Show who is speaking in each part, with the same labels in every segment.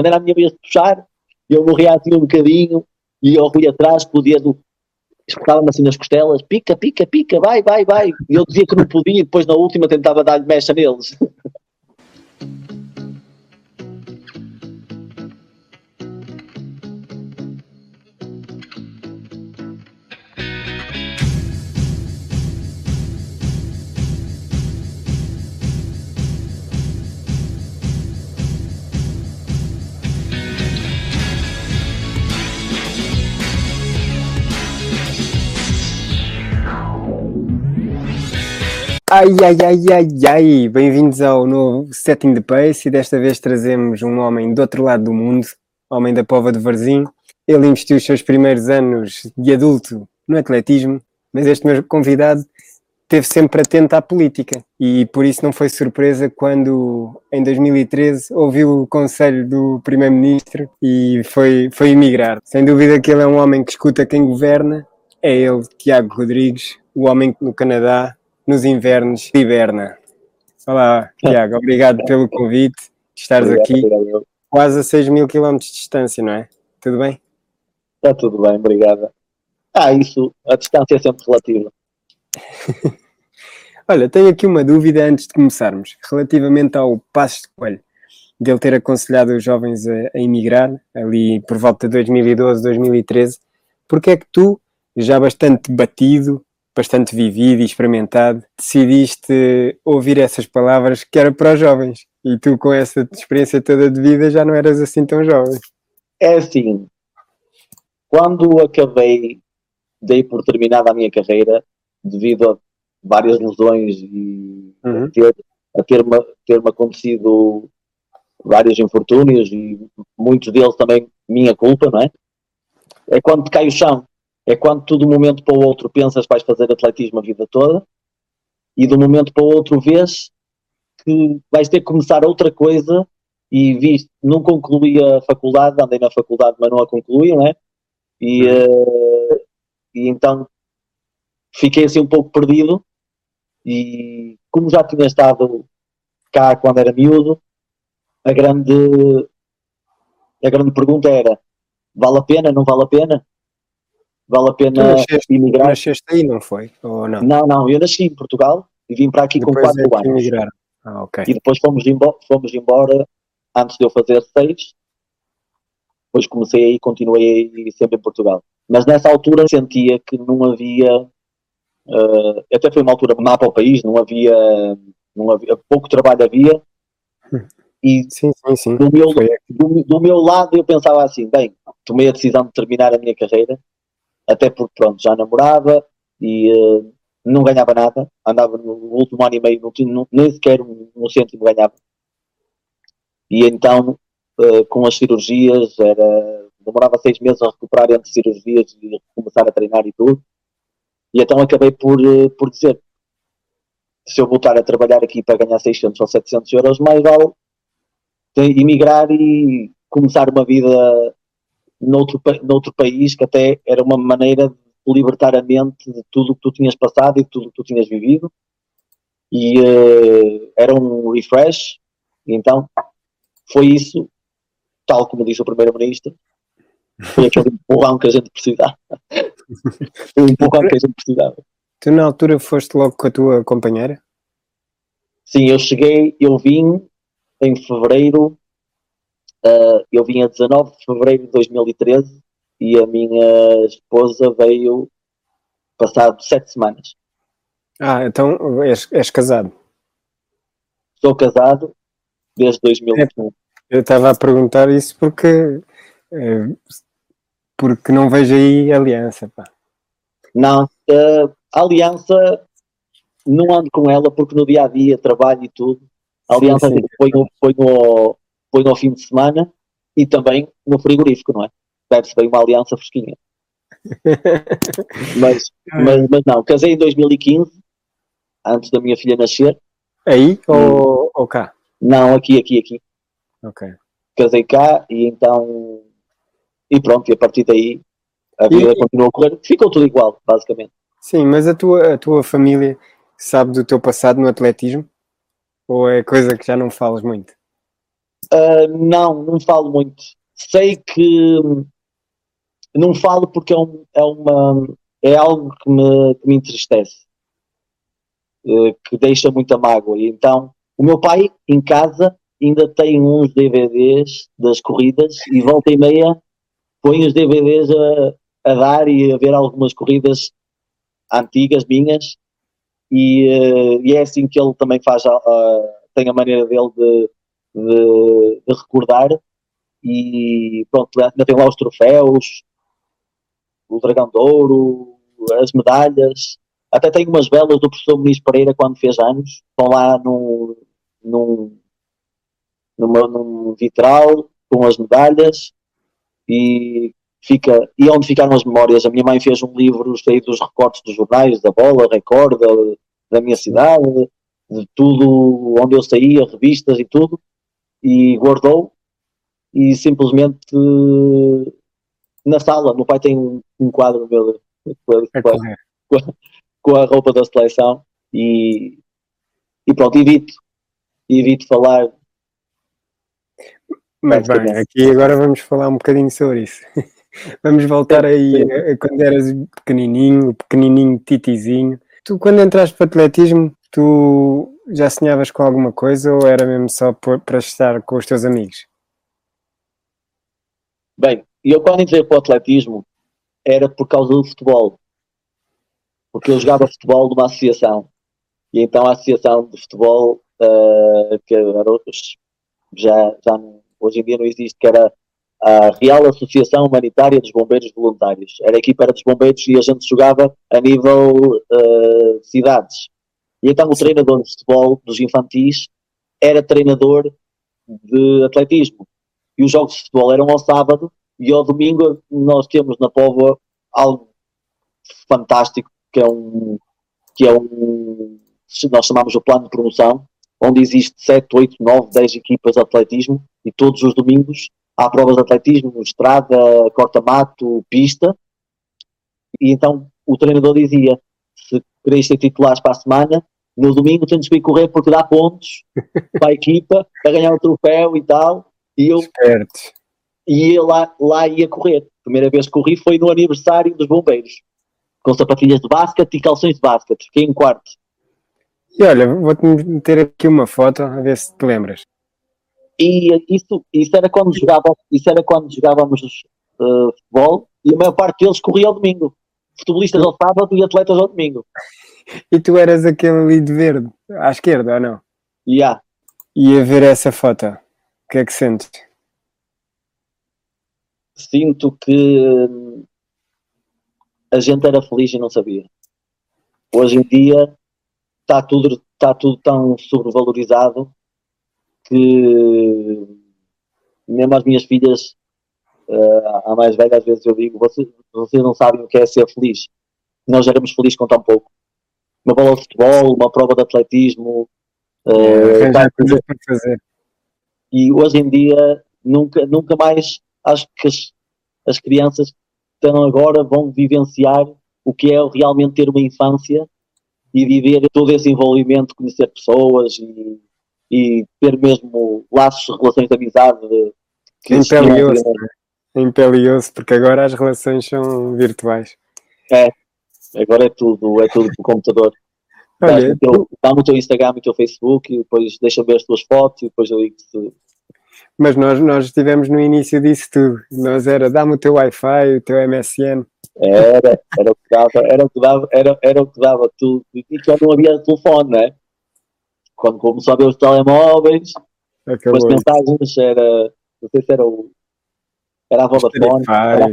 Speaker 1: Quando era a minha vez de puxar, eu morria assim um bocadinho e eu fui atrás com o dedo, espetava-me assim nas costelas, pica, pica, pica, vai, vai, vai. E eu dizia que não podia e depois na última tentava dar-lhe mecha neles.
Speaker 2: Ai, ai, ai, ai, ai! Bem-vindos ao novo Setting the Pace e desta vez trazemos um homem do outro lado do mundo, homem da Pova de Varzim. Ele investiu os seus primeiros anos de adulto no atletismo, mas este meu convidado esteve sempre atento à política e por isso não foi surpresa quando, em 2013, ouviu o conselho do Primeiro-Ministro e foi, foi emigrar. Sem dúvida que ele é um homem que escuta quem governa, é ele, Tiago Rodrigues, o homem que no Canadá nos invernos hiberna. Olá, Tiago, obrigado pelo convite de estares obrigado, aqui. Obrigado. Quase a 6 mil quilómetros de distância, não é? Tudo bem?
Speaker 1: Está tudo bem, obrigada. Ah, isso, a distância é sempre relativa.
Speaker 2: Olha, tenho aqui uma dúvida antes de começarmos, relativamente ao passo de coelho, dele ter aconselhado os jovens a, a emigrar, ali por volta de 2012, 2013. Porque é que tu, já bastante batido, bastante vivido e experimentado, decidiste ouvir essas palavras que era para os jovens. E tu, com essa experiência toda de vida, já não eras assim tão jovem.
Speaker 1: É assim, quando acabei, dei por terminada a minha carreira, devido a várias lesões e uhum. a ter, a ter-me, ter-me acontecido vários infortúnios e muitos deles também minha culpa, não é? É quando te cai o chão é quando tu de um momento para o outro pensas que vais fazer atletismo a vida toda e de um momento para o outro vês que vais ter que começar outra coisa e viste, não concluí a faculdade, andei na faculdade mas não a concluí, não é? E, uh, e então fiquei assim um pouco perdido e como já tinha estado cá quando era miúdo, a grande a grande pergunta era vale a pena, não vale a pena? Vale a pena
Speaker 2: nasceste, emigrar. Nasceste aí, não foi? Ou não?
Speaker 1: Não, não, eu nasci em Portugal e vim para aqui depois com 4 é anos. Emigrar.
Speaker 2: Ah, okay.
Speaker 1: E depois fomos embora, fomos embora antes de eu fazer 6. Depois comecei aí, continuei aí sempre em Portugal. Mas nessa altura sentia que não havia. Uh, até foi uma altura má para o país, não havia, não havia. Pouco trabalho havia.
Speaker 2: E sim, sim, sim.
Speaker 1: Do, meu, do, do meu lado eu pensava assim: bem, tomei a decisão de terminar a minha carreira até porque pronto, já namorava e uh, não ganhava nada, andava no último ano e meio, não tinha, nem sequer um, um cêntimo ganhava. E então, uh, com as cirurgias, era, demorava seis meses a recuperar entre cirurgias e começar a treinar e tudo. E então acabei por, uh, por dizer, se eu voltar a trabalhar aqui para ganhar 600 ou 700 euros, mais vale emigrar e começar uma vida noutro, noutro país que até era uma maneira de libertar a mente de tudo o que tu tinhas passado e de tudo o que tu tinhas vivido. E uh, era um refresh. Então foi isso tal como disse o primeiro-ministro foi aquele empurrão que a gente precisava. O empurrão que a gente precisava.
Speaker 2: Tu na altura foste logo com a tua companheira?
Speaker 1: sim, eu cheguei eu vim em fevereiro Uh, eu vim a 19 de fevereiro de 2013 e a minha esposa veio passado sete semanas.
Speaker 2: Ah, então és, és casado?
Speaker 1: Sou casado desde 2021. É,
Speaker 2: eu estava a perguntar isso porque é, porque não vejo aí aliança. Pá.
Speaker 1: Não, uh, a aliança não ando com ela porque no dia a dia trabalho e tudo. A aliança sim, sim. Ponho, ponho, põe ao fim de semana e também no frigorífico, não é? Bebe-se bem uma aliança fresquinha. mas, mas, mas não, casei em 2015, antes da minha filha nascer.
Speaker 2: Aí ou, hum. ou cá?
Speaker 1: Não, aqui, aqui, aqui.
Speaker 2: Ok.
Speaker 1: Casei cá e então. E pronto, e a partir daí a vida e, continuou a correr. Ficou tudo igual, basicamente.
Speaker 2: Sim, mas a tua, a tua família sabe do teu passado no atletismo? Ou é coisa que já não falas muito?
Speaker 1: Uh, não, não falo muito. Sei que não falo porque é, um, é, uma, é algo que me, que me entristece, uh, que deixa muita mágoa. E então, o meu pai em casa ainda tem uns DVDs das corridas e volta e meia põe os DVDs a, a dar e a ver algumas corridas antigas minhas e, uh, e, é assim que ele também faz, uh, tem a maneira dele de, de, de, recordar. E pronto, ainda tem lá os troféus, o dragão de ouro, as medalhas, até tem umas velas do professor Muniz Pereira quando fez anos, estão lá num, num, numa, num vitral com as medalhas. E fica, e onde ficaram as memórias? A minha mãe fez um livro cheio dos recortes dos jornais, da bola, Record, da, da minha cidade, de tudo onde eu saía, revistas e tudo, e guardou e simplesmente na sala, meu pai tem um, um quadro meu com, com, com, a roupa da seleção e, e pronto, evito, evito falar
Speaker 2: mas bem, aqui agora vamos falar um bocadinho sobre isso. Vamos voltar aí a, a quando eras pequenininho, pequenininho, titizinho. Tu, quando entraste para o atletismo, tu já sonhavas com alguma coisa ou era mesmo só para estar com os teus amigos?
Speaker 1: Bem, eu quando entrei para o atletismo era por causa do futebol. Porque eu jogava futebol numa associação. E então a associação de futebol, uh, que era, já, já hoje em dia não existe, que era a Real Associação Humanitária dos Bombeiros Voluntários. Era a equipa era dos bombeiros e a gente jogava a nível uh, cidades. E então o treinador de futebol dos infantis era treinador de atletismo. E os jogos de futebol eram ao sábado e ao domingo nós temos na Póvoa algo fantástico que é um que é um nós chamamos o plano de promoção onde existe 7, 8, 9, 10 equipas de atletismo e todos os domingos há provas de atletismo, estrada, corta-mato, pista. E então o treinador dizia: se quereis ser titulares para a semana, no domingo temos que ir correr porque dá pontos para a equipa, para ganhar o troféu e tal. E eu
Speaker 2: Esperto.
Speaker 1: ia lá, lá ia correr. A primeira vez que corri foi no aniversário dos bombeiros, com sapatilhas de basquete e calções de basquete. Fiquei em quarto.
Speaker 2: E olha, vou-te meter aqui uma foto a ver se te lembras.
Speaker 1: E isso, isso era quando jogava, isso era quando jogávamos uh, futebol e a maior parte deles corria ao domingo. Futebolistas ao sábado e atletas ao domingo.
Speaker 2: E tu eras aquele ali de verde, à esquerda ou não?
Speaker 1: Yeah.
Speaker 2: E a ver essa foto, o que é que sentes?
Speaker 1: Sinto que hum, a gente era feliz e não sabia. Hoje em dia está tudo, está tudo tão sobrevalorizado que mesmo as minhas filhas, uh, a mais velha, às vezes eu digo, vocês, vocês não sabem o que é ser feliz. Nós éramos felizes com tão pouco. Uma bola de futebol, uma prova de atletismo.
Speaker 2: Uh, é, tá, para fazer.
Speaker 1: E hoje em dia, nunca, nunca mais acho que as, as crianças estão agora vão vivenciar o que é realmente ter uma infância e viver todo esse envolvimento, conhecer pessoas e e ter mesmo laços, relações de amizade
Speaker 2: que em e né? e osso, porque agora as relações são virtuais.
Speaker 1: É, agora é tudo, é tudo no computador. Dá-me o, o teu Instagram e o teu Facebook e depois deixa ver as tuas fotos e depois eu digo se
Speaker 2: mas nós, nós estivemos no início disso tudo. Nós era, dá-me o teu Wi-Fi, o teu MSN.
Speaker 1: Era, era o que dava, era o que dava, era, era o que dava tudo. E que não havia telefone, não é? quando começou a ver os telemóveis, Acabou as mensagens era, não sei se era o, era a Vodafone, era,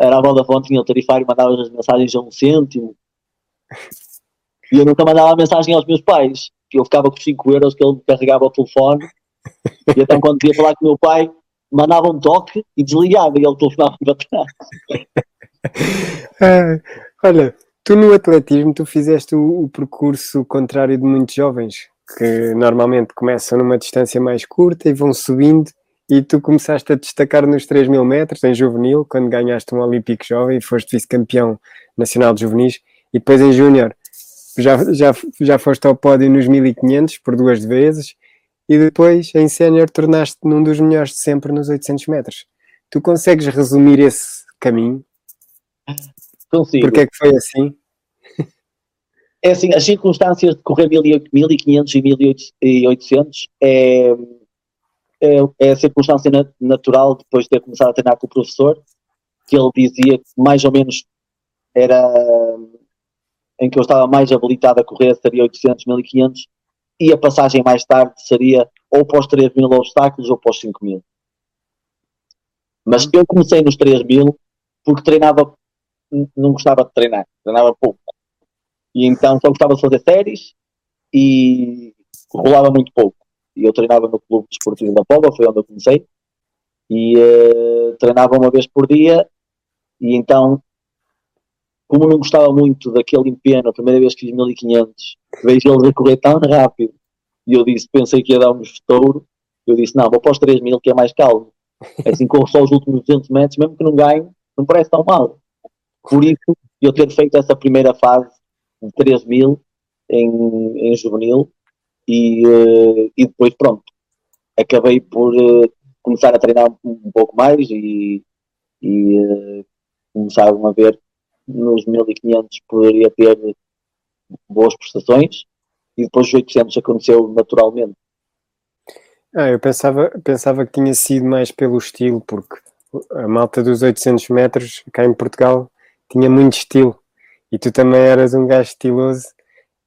Speaker 1: era a Vodafone, tinha o tarifário, mandava as mensagens a um cêntimo, e eu nunca mandava mensagem aos meus pais, que eu ficava com 5 euros que ele me carregava o telefone, e então quando ia falar com o meu pai, mandava um toque e desligava, e ele telefonava para trás.
Speaker 2: ah, olha, tu no atletismo, tu fizeste o, o percurso contrário de muitos jovens, que normalmente começam numa distância mais curta e vão subindo, e tu começaste a destacar nos 3 mil metros, em juvenil, quando ganhaste um Olímpico Jovem e foste vice-campeão nacional de juvenis, e depois em júnior já, já, já foste ao pódio nos 1500 por duas vezes, e depois em sénior tornaste num dos melhores de sempre nos 800 metros. Tu consegues resumir esse caminho?
Speaker 1: Consigo.
Speaker 2: Porque é que foi assim?
Speaker 1: É assim, as circunstâncias de correr 1500 e 1800 é, é, é a circunstância natural depois de ter começado a treinar com o professor, que ele dizia que mais ou menos era em que eu estava mais habilitado a correr seria 800, 1500 e a passagem mais tarde seria ou para os 3 mil obstáculos ou para os 5 mil. Mas eu comecei nos 3 mil porque treinava, não gostava de treinar, treinava pouco. E então só gostava de fazer séries e rolava muito pouco. E eu treinava no Clube Desportivo da Pova, foi onde eu comecei, e uh, treinava uma vez por dia. E então, como não gostava muito daquele empenho, a primeira vez que fiz 1500, vejo eles a correr tão rápido, e eu disse, pensei que ia dar um estouro, eu disse, não, vou para os 3000 que é mais calmo. Assim, corro só os últimos 200 metros, mesmo que não ganhe, não parece tão mal. Por isso, eu ter feito essa primeira fase de 3000 em, em juvenil e, uh, e depois, pronto, acabei por uh, começar a treinar um, pouco mais e, e uh, começaram a ver nos 1500 poderia ter boas prestações e depois os 800 aconteceu naturalmente.
Speaker 2: Ah, eu pensava, pensava que tinha sido mais pelo estilo, porque a malta dos 800 metros cá em Portugal tinha muito estilo e tu também eras um gajo estiloso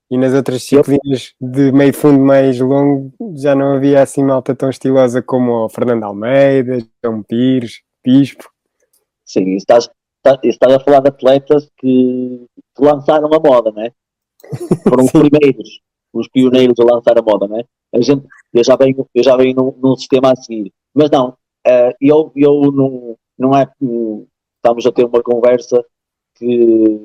Speaker 2: e nas outras disciplinas de meio fundo mais longo já não havia assim malta tão estilosa como o Fernando Almeida, João Pires, Bispo.
Speaker 1: Sim, estás, estás a falar de atletas que, que lançaram a moda, não é? Foram os primeiros, os pioneiros a lançar a moda, não é? A gente, eu já venho, eu já venho num, num sistema a seguir. Mas não, uh, eu, eu não, não é estamos a ter uma conversa que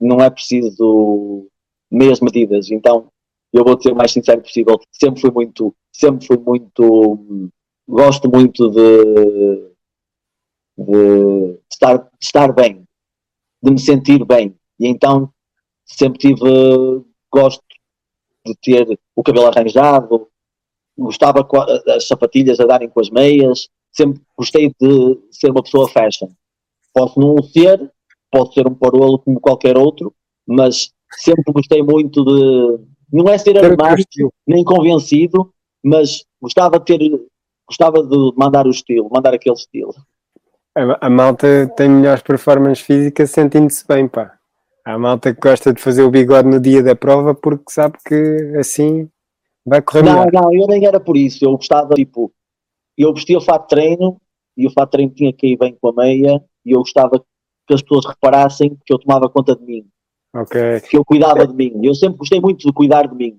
Speaker 1: não é preciso meias medidas. Então, eu vou ser o mais sincero possível. Sempre fui muito, sempre fui muito, gosto muito de, de, estar, de estar bem, de me sentir bem. E então, sempre tive, gosto de ter o cabelo arranjado, gostava as sapatilhas a darem com as meias, sempre gostei de ser uma pessoa fashion. Posso não ser, posso ser um parolo como qualquer outro, mas sempre gostei muito de. Não é ser armástico, nem convencido, mas gostava de ter. Gostava de mandar o estilo, mandar aquele estilo.
Speaker 2: A, a malta tem melhores performances físicas sentindo-se bem, pá. Há malta que gosta de fazer o bigode no dia da prova porque sabe que assim vai correr
Speaker 1: Não,
Speaker 2: melhor.
Speaker 1: não, eu nem era por isso. Eu gostava, tipo, eu vestia o fato de treino e o fato de treino tinha que ir bem com a meia e eu gostava que as pessoas reparassem que eu tomava conta de mim.
Speaker 2: Okay.
Speaker 1: Que eu cuidava de mim. Eu sempre gostei muito de cuidar de mim.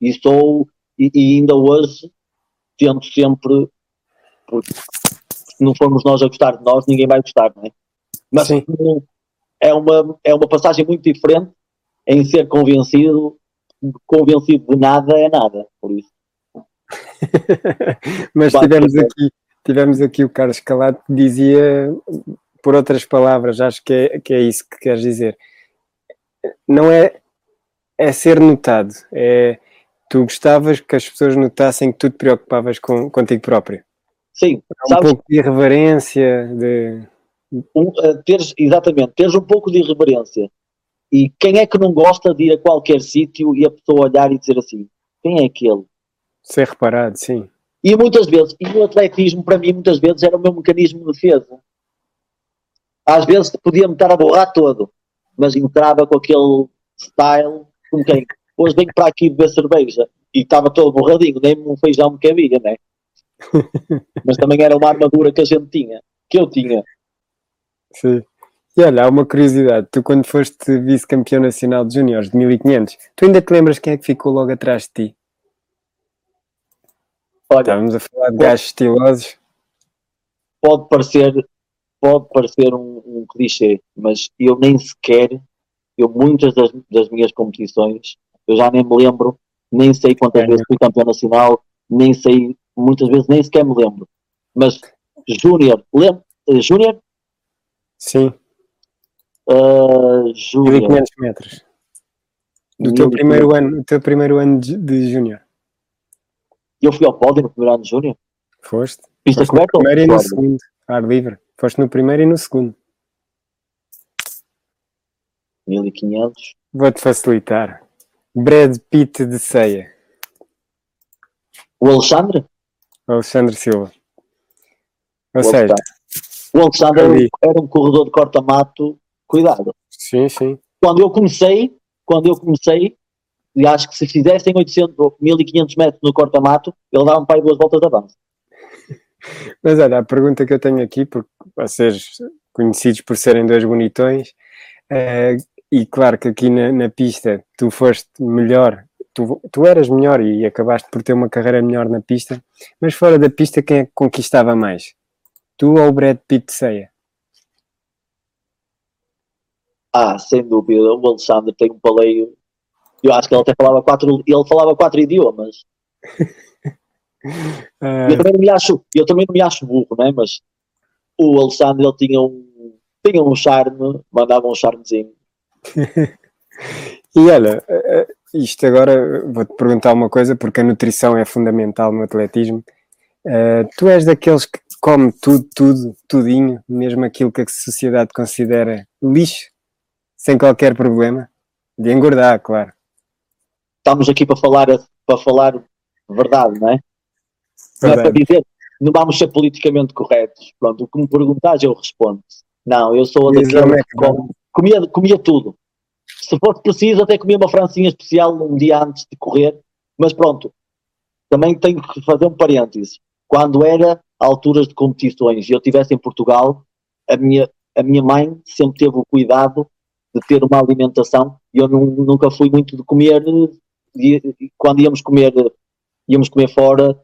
Speaker 1: E sou, e, e ainda hoje, tento sempre, porque se não formos nós a gostar de nós, ninguém vai gostar, não é? Mas Sim. é uma, é uma passagem muito diferente em ser convencido, convencido de nada é nada, por isso.
Speaker 2: Mas tivemos aqui, tivemos aqui o Carlos Calado que dizia, por outras palavras, acho que é, que é isso que queres dizer não é, é ser notado, é tu gostavas que as pessoas notassem que tu te preocupavas com, contigo próprio.
Speaker 1: Sim,
Speaker 2: um sabes, pouco de irreverência, de
Speaker 1: um, uh, teres, exatamente, teres um pouco de irreverência. E quem é que não gosta de ir a qualquer sítio e a pessoa olhar e dizer assim, quem é aquele?
Speaker 2: Ser reparado, sim.
Speaker 1: E muitas vezes, e o atletismo para mim muitas vezes era o meu mecanismo de defesa. Às vezes podia-me estar a borrar todo, mas entrava com aquele style, como quem hoje venho para aqui beber cerveja e estava todo borradinho, nem um feijão me cabia, né? mas também era uma armadura que a gente tinha, que eu tinha.
Speaker 2: Sim. E olha, há uma curiosidade, tu quando foste vice-campeão nacional de juniores de 1500, tu ainda te lembras quem é que ficou logo atrás de ti? Olha, Estávamos a falar de gajos estilosos.
Speaker 1: Pode parecer pode parecer um, um clichê, mas eu nem sequer, eu muitas das, das, minhas competições, eu já nem me lembro, nem sei quantas é. vezes fui campeão nacional, nem sei, muitas vezes nem sequer me lembro. Mas Júnior, lembro, uh, Júnior?
Speaker 2: Sim.
Speaker 1: Uh, Júnior.
Speaker 2: 1500 metros. Do teu primeiro ano, teu primeiro ano de, de Júnior.
Speaker 1: eu fui ao pódio no primeiro ano de Júnior.
Speaker 2: Foste?
Speaker 1: Pista
Speaker 2: Foste
Speaker 1: coberta
Speaker 2: primeiro e no segundo. Ar livre. Foste no primeiro e no segundo.
Speaker 1: 1500.
Speaker 2: Vou-te facilitar. Brad Pitt de ceia.
Speaker 1: O Alexandre?
Speaker 2: Alexandre Silva. Ou
Speaker 1: O
Speaker 2: seja,
Speaker 1: Alexandre. O Alexandre era, um-
Speaker 2: Ali.
Speaker 1: era um corredor de corta-mato. Cuidado.
Speaker 2: sim, sim.
Speaker 1: Quando eu comecei, quando eu comecei, e acho que se fizessem 800 ou 1500 metros no corta-mato, ele dava um pai duas voltas de avanço.
Speaker 2: Mas olha, a pergunta que eu tenho aqui, porque vocês conhecidos por serem dois bonitões, eh, e claro que aqui na, na pista tu foste melhor, tu, tu eras melhor e acabaste por ter uma carreira melhor na pista, mas fora da pista quem é que conquistava mais? Tu ou o Brad Pitt ceia?
Speaker 1: Ah, sem dúvida. O Alexandre tem um paleio. Eu acho que ele até falava quatro, ele falava quatro idiomas. Eu também não me acho, eu também não me acho burro, né? Mas o Alexandre ele tinha um, tinha um charme, mandava um charmezinho.
Speaker 2: E olha, eh, isto agora vou-te perguntar uma coisa, porque a nutrição é fundamental no atletismo. Eh, tu és daqueles que come tudo, tudo, tudinho, mesmo aquilo que a sociedade considera lixo, sem qualquer problema, de engordar, claro.
Speaker 1: Estamos aqui para falar, para falar verdade, não é? Não é para dizer, não vamos ser politicamente corretos. Pronto, o que me perguntas eu respondo. Não, eu sou daquele que come- comia, comia tudo. Se fosse preciso, até comia uma francinha especial um dia antes de correr. Mas pronto, também tenho que fazer um parênteses. Quando era alturas de competições e eu estivesse em Portugal, a minha, a minha mãe sempre teve o cuidado de ter uma alimentação e eu nu- nunca fui muito de comer e- e quando íamos comer íamos comer fora eh,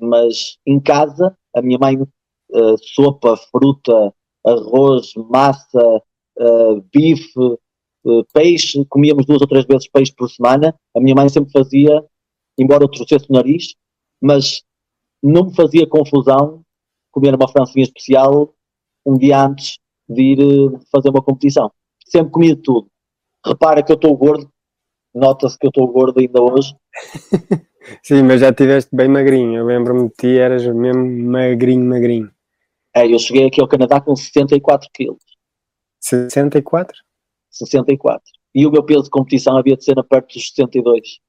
Speaker 1: mas em casa a minha mãe eh, sopa, fruta arroz, massa eh, bife eh, peixe, comíamos duas ou três vezes peixe por semana, a minha mãe sempre fazia embora eu trouxesse o nariz mas não me fazia confusão comer uma francinha especial um dia antes de ir eh, fazer uma competição sempre comia tudo. Repara que eu estou gordo, nota-se que eu estou gordo ainda hoje.
Speaker 2: Sim, mas já estiveste bem magrinho. Eu lembro-me de ti, eras mesmo magrinho, magrinho.
Speaker 1: É, eu cheguei aqui ao Canadá com 64 quilos,
Speaker 2: 64?
Speaker 1: 64. E o meu peso de competição havia de ser na perto dos 62.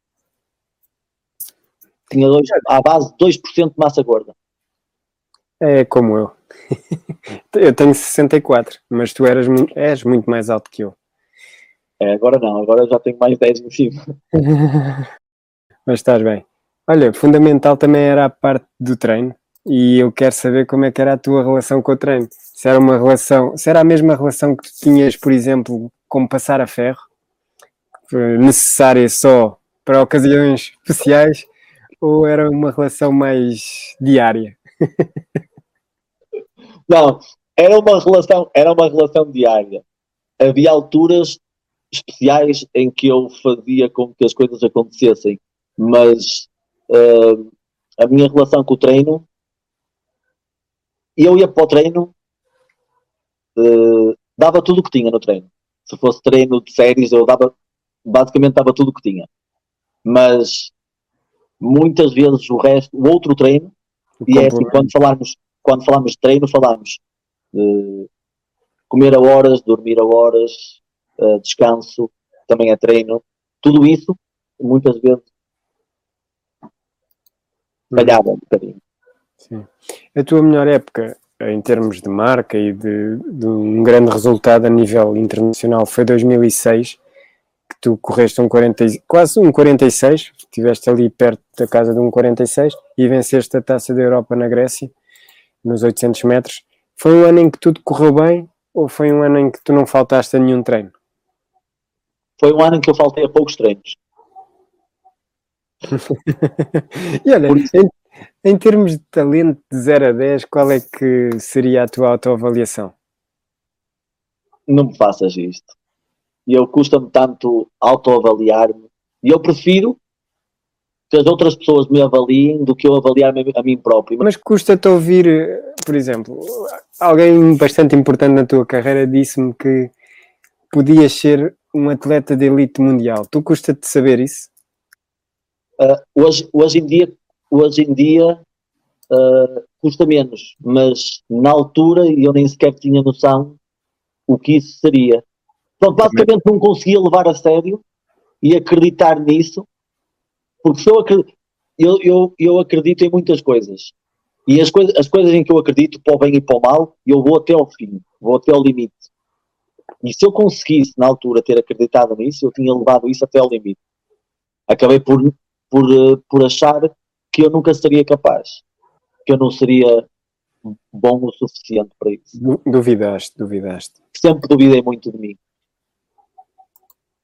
Speaker 1: Tinha dois, à base de 2% de massa gorda.
Speaker 2: É como eu. eu tenho 64, mas tu eras, és muito mais alto que eu.
Speaker 1: É, agora não, agora já tenho mais 10 em cima.
Speaker 2: Mas estás bem. Olha, fundamental também era a parte do treino e eu quero saber como é que era a tua relação com o treino. Se era uma relação, se era a mesma relação que tinhas, por exemplo, com passar a ferro, necessária só para ocasiões especiais, ou era uma relação mais diária?
Speaker 1: Não, era uma relação, era uma relação diária. Havia alturas especiais em que eu fazia com que as coisas acontecessem, mas eh, a minha relação com o treino, eu ia para o treino, eh, dava tudo o que tinha no treino. Se fosse treino de séries, eu dava, basicamente dava tudo o que tinha. Mas muitas vezes o resto, o outro treino,
Speaker 2: O
Speaker 1: e é assim, quando falarmos, quando falamos de treino, falamos de comer a horas, dormir a horas, eh, descanso, também é treino. Tudo isso, muitas vezes, falhava um bocadinho.
Speaker 2: Sim. A tua melhor época em termos de marca e de, de um grande resultado a nível internacional foi 2006, que tu correste um 40, e- quase um 46, estiveste ali perto da casa de um 46 e venceste a Taça da Europa na Grécia, nos 800 metros. Foi um ano em que tudo correu bem ou foi um ano em que tu não faltaste a nenhum treino?
Speaker 1: Foi um ano em que eu faltei a poucos treinos.
Speaker 2: e olha, em, em termos de talento de 0 a 10, qual é que seria a tua autoavaliação?
Speaker 1: Não me faças isto. E eu custa-me tanto autoavaliar-me. E eu prefiro que as outras pessoas me avaliem do que eu avaliar-me a mim próprio.
Speaker 2: Mas custa-te ouvir, por exemplo, alguém bastante importante na tua carreira disse-me que podias ser um atleta de elite mundial. Tu custa-te saber isso?
Speaker 1: Uh, hoje, hoje em dia hoje em dia uh, custa menos, mas na altura eu nem sequer tinha noção o que isso seria. Então, basicamente não conseguia levar a sério e acreditar nisso, porque se eu, acredito, eu, eu, eu acredito em muitas coisas. E as, coisa, as coisas em que eu acredito, para o bem e para o mal, eu vou até ao fim, vou até ao limite. E se eu conseguisse, na altura, ter acreditado nisso, eu tinha levado isso até ao limite. Acabei por, por, eh, por achar que eu nunca seria capaz, que eu não seria bom o suficiente para isso.
Speaker 2: Duvidaste, duvidaste.
Speaker 1: Sempre duvidei muito de mim.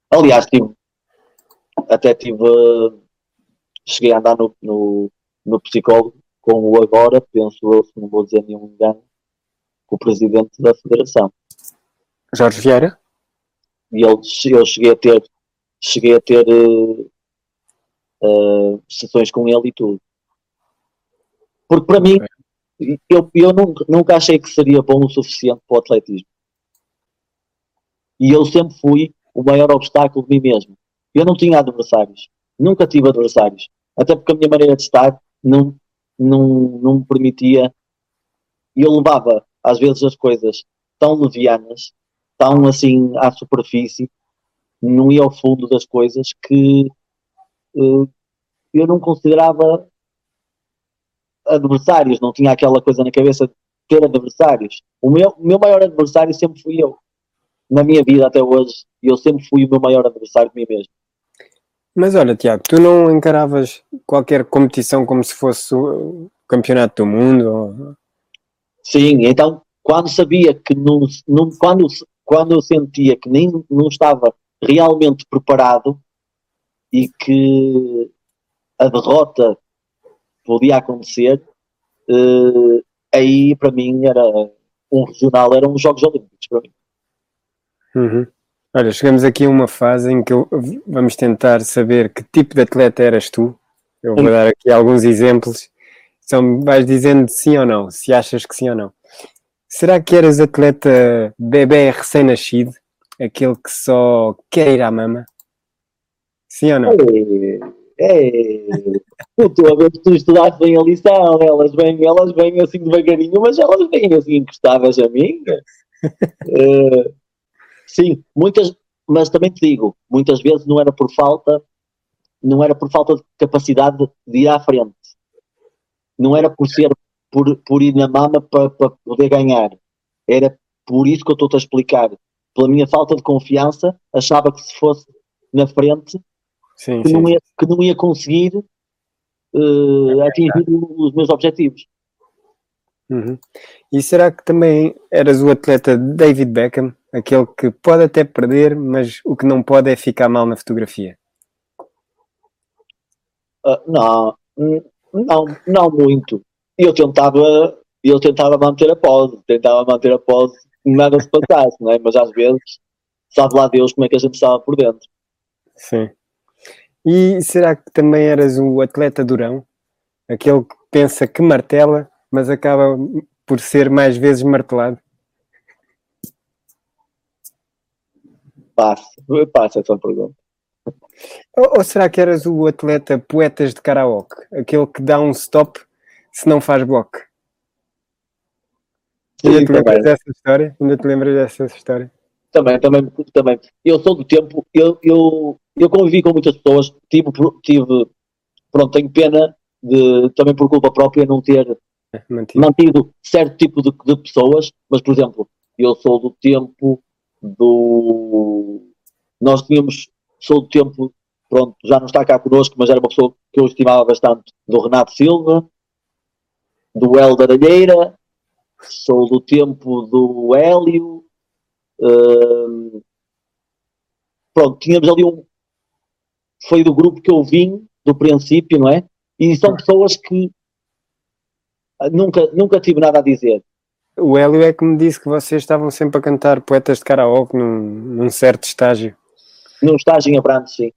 Speaker 1: Aliás, tive, até tive. Cheguei a andar no, no, no psicólogo com o agora, penso eu, se não vou dizer nenhum engano, com o presidente da federação.
Speaker 2: Jorge Vieira?
Speaker 1: E ele, eu cheguei a ter, cheguei a ter uh, uh, sessões com ele e tudo. Porque para mim, eu, eu nunca, nunca achei que seria bom o suficiente para o atletismo. E eu sempre fui o maior obstáculo de mim mesmo. Eu não tinha adversários. Nunca tive adversários. Até porque a minha maneira de estar não, não, não me permitia. E eu levava, às vezes, as coisas tão levianas, tão assim à superfície, não ia ao fundo das coisas que eu não considerava adversários, não tinha aquela coisa na cabeça de ter adversários. O meu, o meu maior adversário sempre fui eu. Na minha vida até hoje, eu sempre fui o meu maior adversário de mim mesmo.
Speaker 2: Mas olha, Tiago, tu não encaravas qualquer competição como se fosse o campeonato do mundo? Ou...
Speaker 1: Sim, então quando sabia que não, não, quando, quando eu sentia que nem não estava realmente preparado e que a derrota podia acontecer, uh, aí para mim era um regional, eram os Jogos Olímpicos para mim.
Speaker 2: Uhum. Olha, chegamos aqui a uma fase em que vamos tentar saber que tipo de atleta eras tu. Eu vou dar aqui alguns exemplos. São, vais dizendo sim ou não, se achas que sim ou não. Será que eras atleta bebê recém-nascido? Aquele que só quer ir à mama? Sim ou não?
Speaker 1: É, é. Tu a ver que tu estudaste bem a lição, elas vêm, elas vêm assim devagarinho, mas elas vêm assim encostadas a mim. uh, sim, muitas, mas também te digo, muitas vezes não era por falta, não era por falta de capacidade de ir à frente. Não era por ser, por, por ir na mama para, para poder ganhar. Era por isso que eu estou-te a explicar. Pela minha falta de confiança, achava que se fosse na frente, sim, que, sim. Não ia, que não ia conseguir uh, atingir os meus objetivos.
Speaker 2: Uhum. E será que também eras o atleta David Beckham, aquele que pode até perder, mas o que não pode é ficar mal na fotografia?
Speaker 1: Uh, não, não, não muito. Eu tentava, eu tentava manter a pose, tentava manter a pose, nada se passasse, não é? mas às vezes sabe lá Deus como é que a gente estava por dentro.
Speaker 2: Sim. E será que também eras o atleta durão? Aquele que pensa que martela, mas acaba por ser mais vezes martelado?
Speaker 1: Passa, passa essa pergunta.
Speaker 2: Ou, ou, será que eras o atleta poetas de karaoke? Aquele que dá um stop se não faz bloco? Ainda te lembras dessa história? Ainda te lembras dessa história?
Speaker 1: Também, também, também. Eu sou do tempo, eu, eu, eu convivi com muitas pessoas, tive, tive, pronto, tenho pena de, também por culpa própria, não ter mantido, mantido certo tipo de, de, pessoas, mas, por exemplo, eu sou do tempo do. Nós tínhamos, sou do tempo, pronto, já não está cá connosco, mas era uma pessoa que eu estimava bastante, do Renato Silva, do Helder Alheira, sou do tempo do Hélio, pronto, tínhamos ali um. Foi do grupo que eu vim, do princípio, não é? E são pessoas que nunca, nunca tive nada a dizer.
Speaker 2: O Hélio é que me disse que vocês estavam sempre a cantar poetas de karaoke num, num certo estágio.
Speaker 1: Num estágio em Abrantes, sim.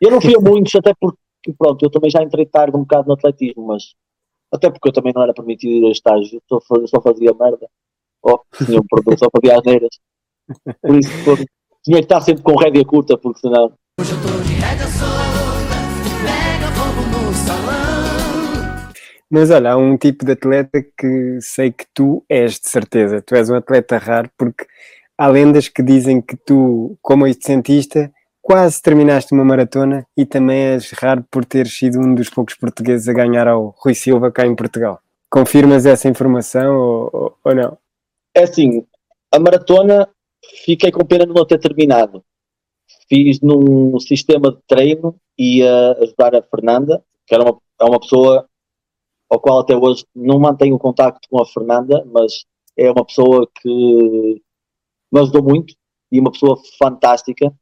Speaker 1: Eu não fui a muitos, até porque, pronto, eu também já entrei tarde um bocado no atletismo, mas até porque eu também não era permitido ir a estágio, só, só fazia merda. Oh, um produto, só fazia asneiras. Por isso, tinha que estar sempre com rédea curta, porque senão. Hoje eu tô de rédea solta, pega fogo no salão.
Speaker 2: Mas olha, há um tipo de atleta que sei que tu és de certeza. Tu és um atleta raro porque há lendas que dizem que tu, como oitocentista, quase terminaste uma maratona e também és raro por ter sido um dos poucos portugueses a ganhar ao Rui Silva cá em Portugal. Confirmas essa informação ou, ou não?
Speaker 1: É assim, a maratona fiquei com pena de não ter terminado. Fiz num sistema de treino e a ajudar a Fernanda, que era uma, é uma pessoa ao qual até hoje não mantenho contacto com a Fernanda, mas é uma pessoa que me ajudou muito e uma pessoa fantástica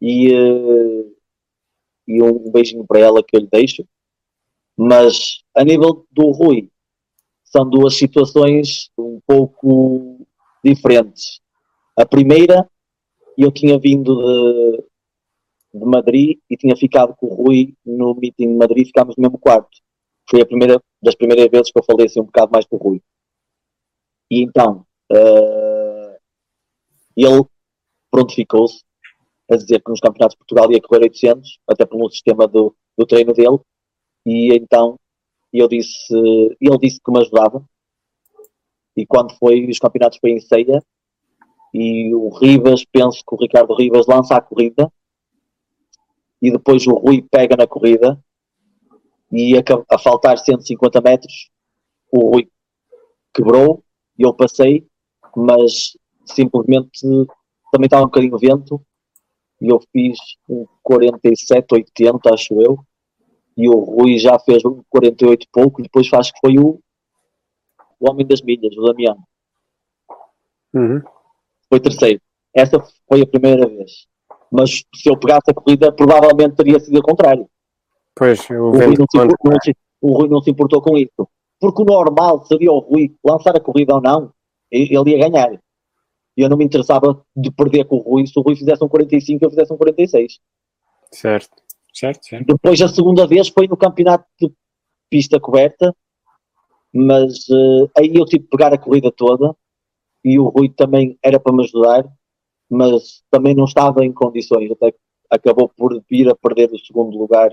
Speaker 1: e, uh, e um beijinho para ela que eu lhe deixo. Mas a nível do Rui, são duas situações um pouco diferentes. A primeira, eu tinha vindo de, de Madrid e tinha ficado com o Rui no meeting de Madrid, ficámos no mesmo quarto. Foi a primeira das primeiras vezes que eu falei assim um bocado mais com o Rui. E então, uh, ele prontificou-se a dizer que nos campeonatos de Portugal ia correr 800, até pelo sistema do, do treino dele, e então eu disse, ele disse que me ajudava, e quando foi os campeonatos foi em Ceia, e o Rivas, penso que o Ricardo Rivas lança a corrida, e depois o Rui pega na corrida, e a, a faltar 150 metros, o Rui quebrou, e eu passei, mas simplesmente também estava um bocadinho vento, e eu fiz um 47, 80, acho eu, e o Rui já fez um 48 pouco, e depois faz que foi o, o Homem das Milhas, o Damiano.
Speaker 2: Uhum.
Speaker 1: Foi terceiro. Essa foi a primeira vez. Mas se eu pegasse a corrida, provavelmente teria sido o contrário.
Speaker 2: Pois,
Speaker 1: o, o, Rui não se importou, não, o Rui não se importou com isso. Porque o normal seria o Rui lançar a corrida ou não, ele ia ganhar. E eu não me interessava de perder com o Rui se o Rui fizesse um 45 eu fizesse um 46.
Speaker 2: Certo, certo, certo.
Speaker 1: Depois a segunda vez foi no campeonato de pista coberta, mas uh, aí eu tive que pegar a corrida toda e o Rui também era para me ajudar, mas também não estava em condições, até acabou por vir a perder o segundo lugar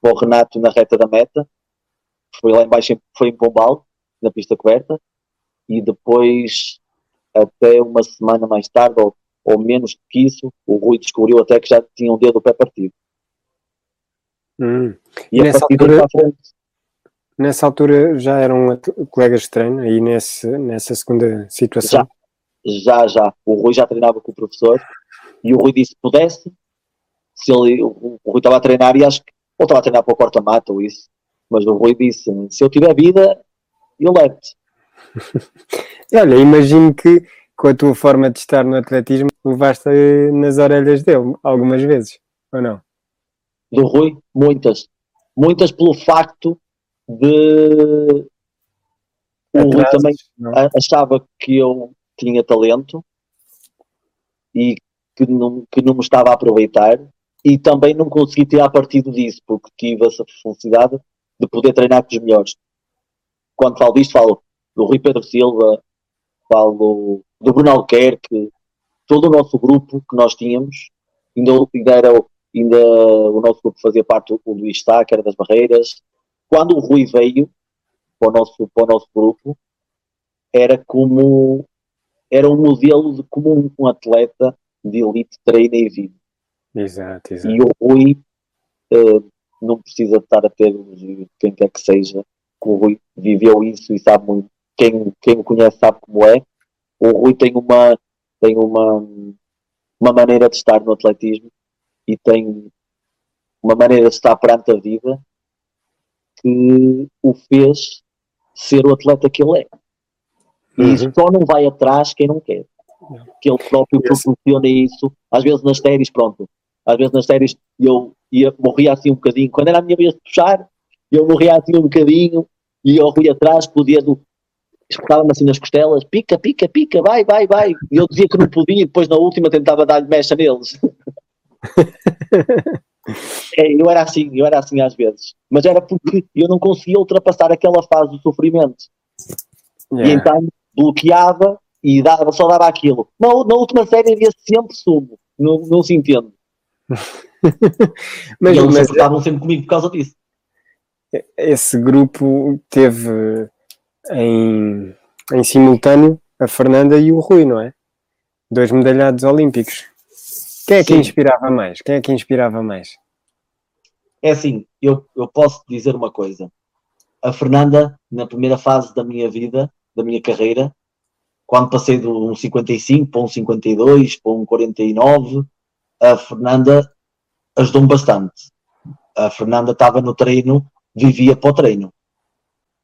Speaker 1: para o Renato na reta da meta, foi lá embaixo, foi em Pombal, na pista coberta, e depois até uma semana mais tarde, ou, ou menos que isso, o Rui descobriu até que já tinha um dedo do pé partido.
Speaker 2: Hum. E, nessa altura, nessa altura já eram colegas de treino aí nesse, nessa segunda situação?
Speaker 1: Já, já, já. O Rui já treinava com o professor e o Rui disse que pudesse, se ele, o, o Rui estava a treinar e acho que ou estava a treinar para o corta-mata ou isso, mas o Rui disse, se eu tiver vida, eu levo-te.
Speaker 2: Olha, imagino que com a tua forma de estar no atletismo levaste nas orelhas dele algumas vezes, ou não?
Speaker 1: Do Rui, muitas. Muitas pelo facto de o Rui também não. achava que eu tinha talento e que não, que não me estava a aproveitar e também não consegui tirar partido disso porque tive essa felicidade de poder treinar com os melhores. Quando falo disto, falo do Rui Pedro Silva, falo do Bruno Alquerque, todo o nosso grupo que nós tínhamos, ainda, ainda, era, ainda o nosso grupo fazia parte do Luís Sá, que era das Barreiras. Quando o Rui veio para o nosso, para o nosso grupo, era como era um modelo de como um, atleta de elite treina e vive.
Speaker 2: Exato, exato.
Speaker 1: E o Rui uh, não precisa estar a ter quem quer que seja, que o Rui viveu isso e sabe muito quem, quem o conhece sabe como é. O Rui tem uma, tem uma, uma maneira de estar no atletismo e tem uma maneira de estar perante a vida que o fez ser o atleta que ele é. E uhum. só não vai atrás quem não quer. Que ele próprio proporciona isso. Às vezes nas séries, pronto. Às vezes nas séries eu ia, morria assim um bocadinho. Quando era a minha vez de puxar, eu morria assim um bocadinho e eu fui atrás com o dedo espetava-me assim nas costelas, pica, pica, pica, vai, vai, vai. E eu dizia que não podia e depois na última tentava dar-lhe mecha neles. é, eu era assim, eu era assim às vezes. Mas era porque eu não conseguia ultrapassar aquela fase do sofrimento. Yeah. E então bloqueava e dava, só dava aquilo. Na, na última série havia sempre sumo. Não, não se entende. mas, eles mas, estavam sempre comigo por causa disso.
Speaker 2: esse grupo teve em, em simultâneo a Fernanda e o Rui, não é? Dois medalhados olímpicos. Quem é que Sim. inspirava mais? Quem é que inspirava mais?
Speaker 1: É assim, eu, eu posso dizer uma coisa. A Fernanda, na primeira fase da minha vida, da minha carreira, quando passei de um 55 para um 52, para um 49, a Fernanda ajudou-me bastante. A Fernanda estava no treino, vivia para o treino.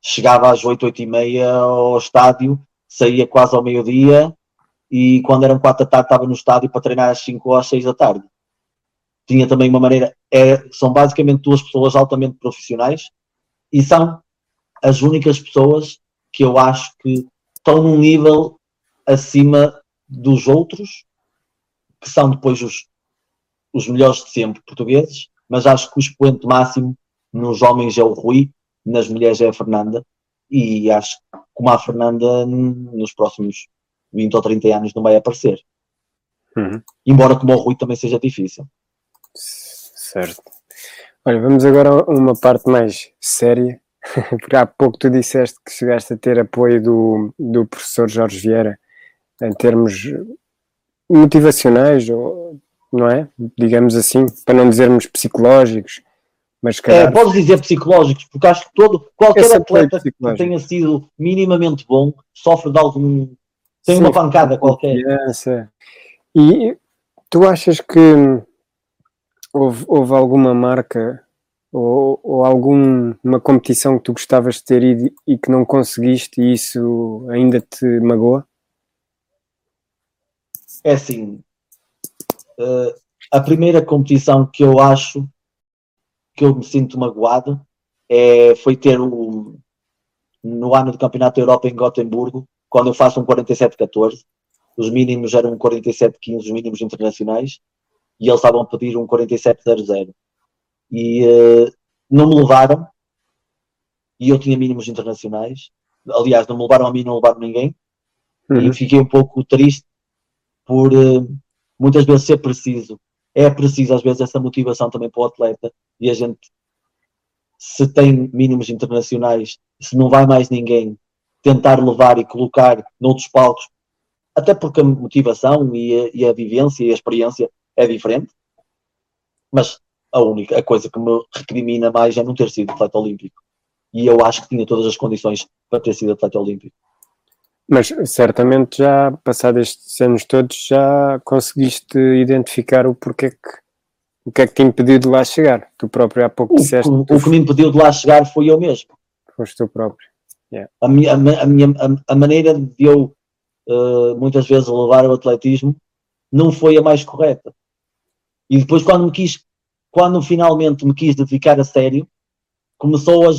Speaker 1: Chegava às 8, 8 e meia ao estádio, saía quase ao meio-dia e quando eram 4 da tarde estava no estádio para treinar às 5 ou às 6 da tarde. Tinha também uma maneira, é, são basicamente duas pessoas altamente profissionais e são as únicas pessoas que eu acho que estão num nível acima dos outros, que são depois os, os melhores de sempre portugueses, mas acho que o expoente máximo nos homens é o Rui, nas mulheres é a Fernanda, e acho que como a Fernanda nos próximos 20 ou 30 anos não vai aparecer. Uhum. Embora como o Rui também seja difícil.
Speaker 2: Certo. Olha, vamos agora a uma parte mais séria, porque há pouco tu disseste que chegaste a ter apoio do, do professor Jorge Vieira em termos motivacionais, não é? Digamos assim, para não dizermos psicológicos, mas calhar...
Speaker 1: É, podes dizer psicológicos, porque acho que todo, qualquer atleta que tenha sido minimamente bom sofre de algum. Tem Sim, uma pancada qualquer.
Speaker 2: E tu achas que houve, houve alguma marca ou, ou alguma competição que tu gostavas de ter ido e que não conseguiste e isso ainda te magoa?
Speaker 1: É assim, uh, a primeira competição que eu acho que eu me sinto magoado é, foi ter o, no ano do Campeonato da Europa em Gotemburgo, quando eu faço um 47-14, os mínimos eram um 47-15, os mínimos internacionais, e eles estavam a pedir um 47-00. E uh, não me levaram, e eu tinha mínimos internacionais. Aliás, não me levaram a mim, não levaram ninguém. Uhum. E eu fiquei um pouco triste por uh, muitas vezes ser preciso é preciso às vezes essa motivação também para o atleta e a gente se tem mínimos internacionais, se não vai mais ninguém tentar levar e colocar noutros palcos, até porque a motivação e a, e a vivência e a experiência é diferente, mas a única a coisa que me recrimina mais é não ter sido atleta olímpico. E eu acho que tinha todas as condições para ter sido atleta olímpico.
Speaker 2: Mas certamente já, passado estes anos todos, já conseguiste identificar o porquê que o que é que te impediu de lá chegar? Tu próprio há pouco
Speaker 1: o,
Speaker 2: disseste.
Speaker 1: O, o que me impediu de lá chegar foi eu mesmo.
Speaker 2: Foste tu próprio.
Speaker 1: Yeah. A, minha, a, minha, a, maneira de eu uh, muitas vezes levar o atletismo não foi a mais correta. E depois quando me quis, quando finalmente me quis dedicar a sério, começou a,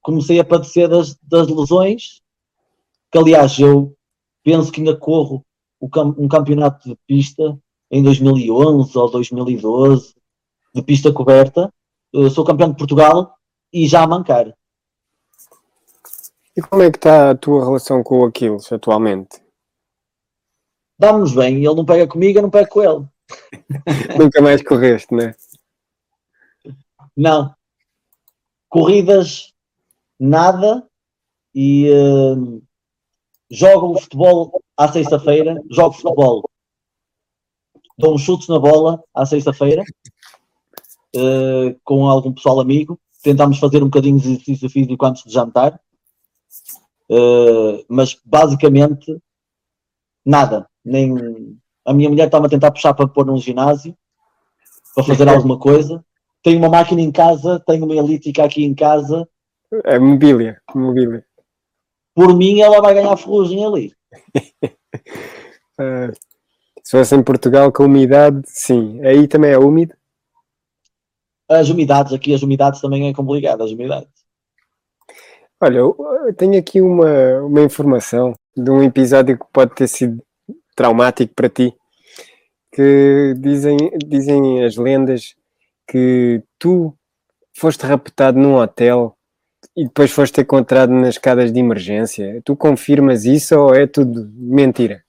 Speaker 1: comecei a padecer das, das lesões que aliás eu penso que ainda corro um campeonato de pista em 2011 ou 2012 de pista coberta, eu sou campeão de Portugal e já a mancar.
Speaker 2: E como é que está a tua relação com o Aquiles atualmente?
Speaker 1: Dá-nos bem, ele não pega comigo, eu não pego com ele.
Speaker 2: Nunca mais correste, não é?
Speaker 1: Não. Corridas, nada. E uh, jogo futebol à sexta-feira, jogo futebol, dou uns chutes na bola à sexta-feira uh, com algum pessoal amigo. Tentámos fazer um bocadinho de exercício físico antes de jantar, uh, mas basicamente nada. Nem a minha mulher estava a tentar puxar para pôr num ginásio para fazer alguma coisa. Tenho uma máquina em casa, tenho uma elítica aqui em casa.
Speaker 2: É mobília, mobília
Speaker 1: por mim ela vai ganhar ferrugem ali.
Speaker 2: uh, se fosse em Portugal com umidade, sim. Aí também é úmido?
Speaker 1: As umidades, aqui as umidades também é complicado, as umidades.
Speaker 2: Olha, eu tenho aqui uma, uma informação de um episódio que pode ter sido traumático para ti, que dizem, dizem as lendas que tu foste raptado num hotel e depois foste encontrado nas escadas de emergência. Tu confirmas isso ou é tudo mentira?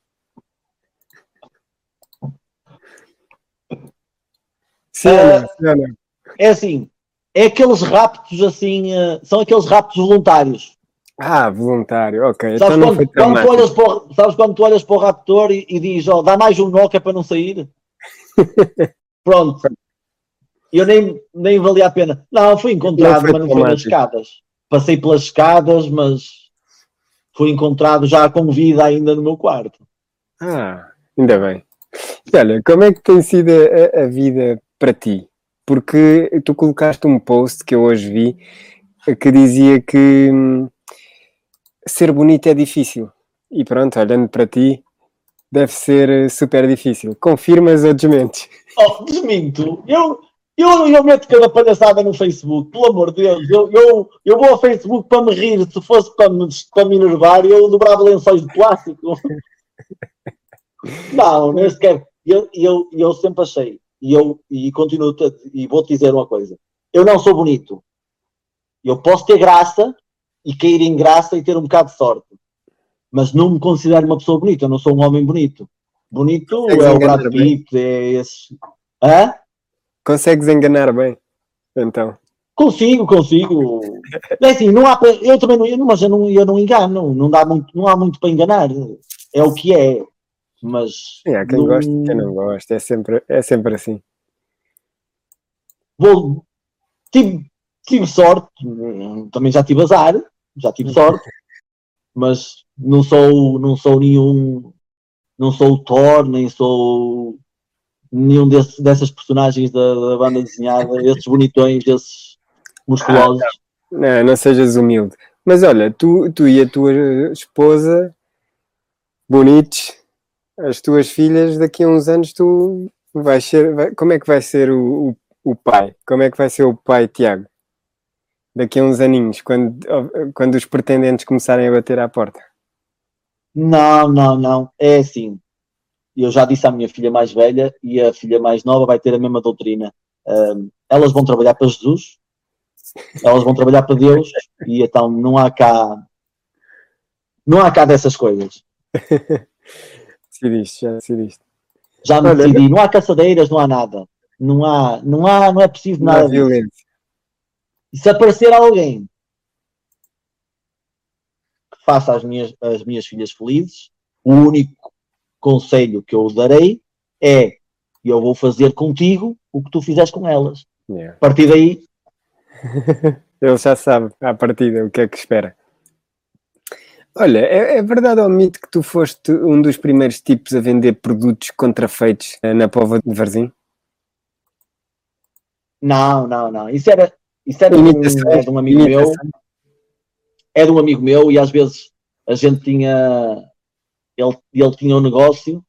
Speaker 1: Sim, uh, É assim, é aqueles raptos assim, uh, são aqueles raptos voluntários.
Speaker 2: Ah, voluntário, ok.
Speaker 1: Sabes, então quando, quando tu olhas para o, sabes quando tu olhas para o raptor e, e dizes, oh, dá mais um Nokia para não sair? Pronto. Eu nem, nem valia a pena. Não, fui encontrado, não mas não foi nas escadas. Passei pelas escadas, mas fui encontrado já com vida ainda no meu quarto.
Speaker 2: Ah, ainda bem. E olha, como é que tem sido a, a vida para ti? Porque tu colocaste um post que eu hoje vi que dizia que hum, ser bonito é difícil. E pronto, olhando para ti, deve ser eh, super difícil. Confirmas ou desmentes?
Speaker 1: Oh, desminto. Eu, eu, eu meto cada palhaçada no Facebook, pelo amor de Deus. Eu, eu, eu vou ao Facebook para me rir. Se fosse para me, para me enervar, eu dobrava lençóis de plástico. Não, nem sequer. Eu, eu, eu sempre achei, e eu e continuo, e vou-te dizer uma coisa: eu não sou bonito. Eu posso ter graça e cair em graça e ter um bocado de sorte, mas não me considero uma pessoa bonita. Eu não sou um homem bonito. Bonito é o Brad Pitt, é esse. Hã?
Speaker 2: Consegues enganar bem, então.
Speaker 1: Consigo, consigo. É assim, não há, eu também não, mas eu não, eu não engano, não, dá muito, não há muito para enganar. É o que é. Mas.
Speaker 2: É, quem não... gosta quem não gosta, é sempre, é sempre assim.
Speaker 1: Vou, tive, tive sorte, também já tive azar, já tive sorte, mas não sou, não sou nenhum, não sou o Thor, nem sou nenhum desse, dessas personagens da, da, banda desenhada, esses bonitões, esses musculosos. Ah,
Speaker 2: não. não, não sejas humilde. Mas olha, tu, tu e a tua esposa, bonitos, as tuas filhas, daqui a uns anos tu vais ser. Vai, como é que vai ser o, o, o, pai? Como é que vai ser o pai, Tiago? Daqui a uns aninhos, quando, quando os pretendentes começarem a bater à porta?
Speaker 1: Não, não, não. É assim. Eu já disse à minha filha mais velha e a filha mais nova vai ter a mesma doutrina. Um, elas vão trabalhar para Jesus, elas vão trabalhar para Deus e então não há cá não há cá dessas coisas.
Speaker 2: Decidiste, já decidiste.
Speaker 1: Já me Olha, decidi, não há caçadeiras, não há nada. Não há, não há, não é preciso não nada. Violência. E se aparecer alguém que faça as minhas, as minhas filhas felizes, o único conselho que eu darei é eu vou fazer contigo o que tu fizeres com elas. Yeah. A partir daí.
Speaker 2: Ele já sabe à partida o que é que espera. Olha, é, é, verdade ou mito que tu foste um dos primeiros tipos a vender produtos contrafeitos eh, na Pova de Varzim?
Speaker 1: Não, não, não. Isso era, isso era, um, é de um amigo meu. É de um amigo meu e às vezes a gente tinha. Ele, ele tinha um negócio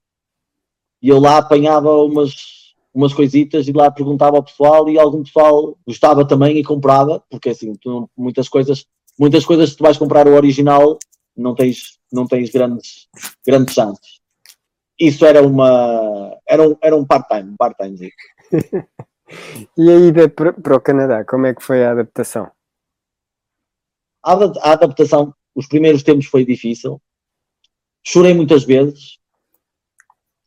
Speaker 1: e eu lá apanhava umas, umas coisitas e lá perguntava ao pessoal e algum pessoal gostava também e comprava, porque assim, tu, muitas coisas, muitas coisas tu vais comprar o original não tens, não tens grandes, grandes chances. Isso era uma era um, era um part-time, part-time.
Speaker 2: e a ida para o Canadá, como é que foi a adaptação?
Speaker 1: A, a adaptação, os primeiros tempos foi difícil. Chorei muitas vezes,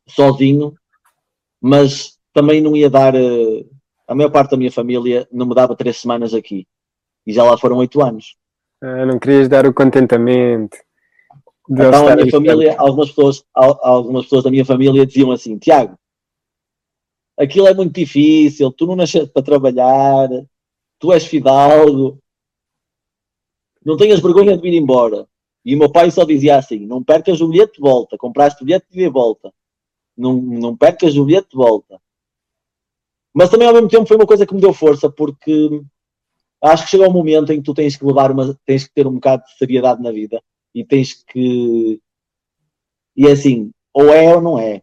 Speaker 1: sozinho, mas também não ia dar. Eh, a maior parte da minha família não me dava três semanas aqui. E já lá foram oito anos.
Speaker 2: Ah, não querias dar o contentamento.
Speaker 1: Então a minha família, algumas pessoas, algumas pessoas da minha família diziam assim, Tiago, aquilo é muito difícil, tu não nasceste para trabalhar, tu és fidalgo, não tenhas vergonha de vir embora. E o meu pai só dizia assim, não percas o bilhete de volta, compraste o bilhete de volta, não, não percas o bilhete de volta. Mas também ao mesmo tempo foi uma coisa que me deu força, porque acho que chega um momento em que tu tens que levar uma, tens que ter um bocado de seriedade na vida e tens que e é assim, ou é ou não é.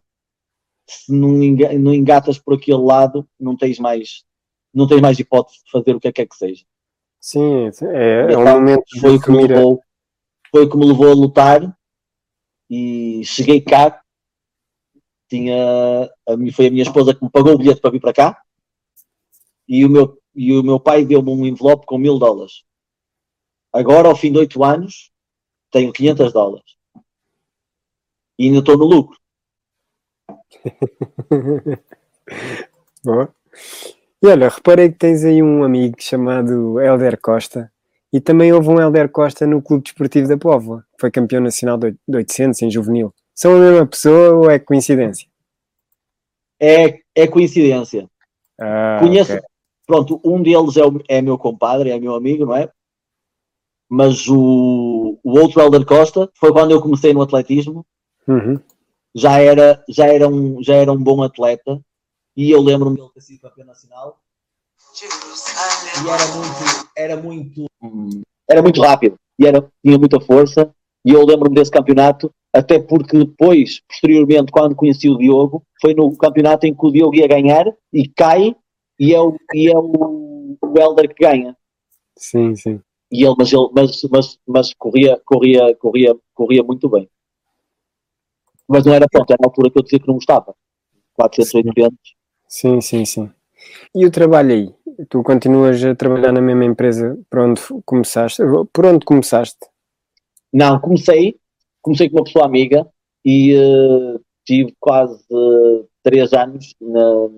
Speaker 1: Se não, não engatas por aquele lado, não tens mais não tens mais hipótese de fazer o que é que, é que seja.
Speaker 2: Sim, é, é um momento
Speaker 1: foi o que me levou foi o que me levou a lutar e cheguei cá tinha a, foi a minha esposa que me pagou o bilhete para vir para cá e o meu e o meu pai deu-me um envelope com mil dólares. Agora, ao fim de oito anos, tenho 500 dólares. E ainda estou no lucro.
Speaker 2: Boa. E olha, reparei que tens aí um amigo chamado Helder Costa e também houve um Helder Costa no Clube Desportivo da Póvoa, que foi campeão nacional de 800 em juvenil. São a mesma pessoa ou é coincidência?
Speaker 1: É, é coincidência.
Speaker 2: Ah,
Speaker 1: Conheço. Pronto, um deles é, o- é meu compadre, é meu amigo, não é? Mas o, o outro Helder Costa foi quando eu comecei no atletismo,
Speaker 2: Uhum.
Speaker 1: já era, já era, um, já era um bom atleta. E eu lembro-me dele ter sido campeão nacional. E era muito, era muito, era muito rápido. E era, tinha muita força. E eu lembro-me desse campeonato até porque depois, posteriormente, quando conheci o Diogo, foi no campeonato em que o Diogo ia ganhar e cai e é o, e é o, o Helder que ganha.
Speaker 2: Sim, sim.
Speaker 1: E ele, mas, ele, mas, mas, mas corria, corria, corria, corria muito bem. Mas não era pronto, era a altura que eu dizia que não gostava. 400, 800.
Speaker 2: Sim, sim, sim. E o trabalho aí? Tu continuas a trabalhar na mesma empresa por onde começaste? Por onde começaste?
Speaker 1: Não, comecei, comecei com uma pessoa amiga e eh, tive quase eh, três anos na,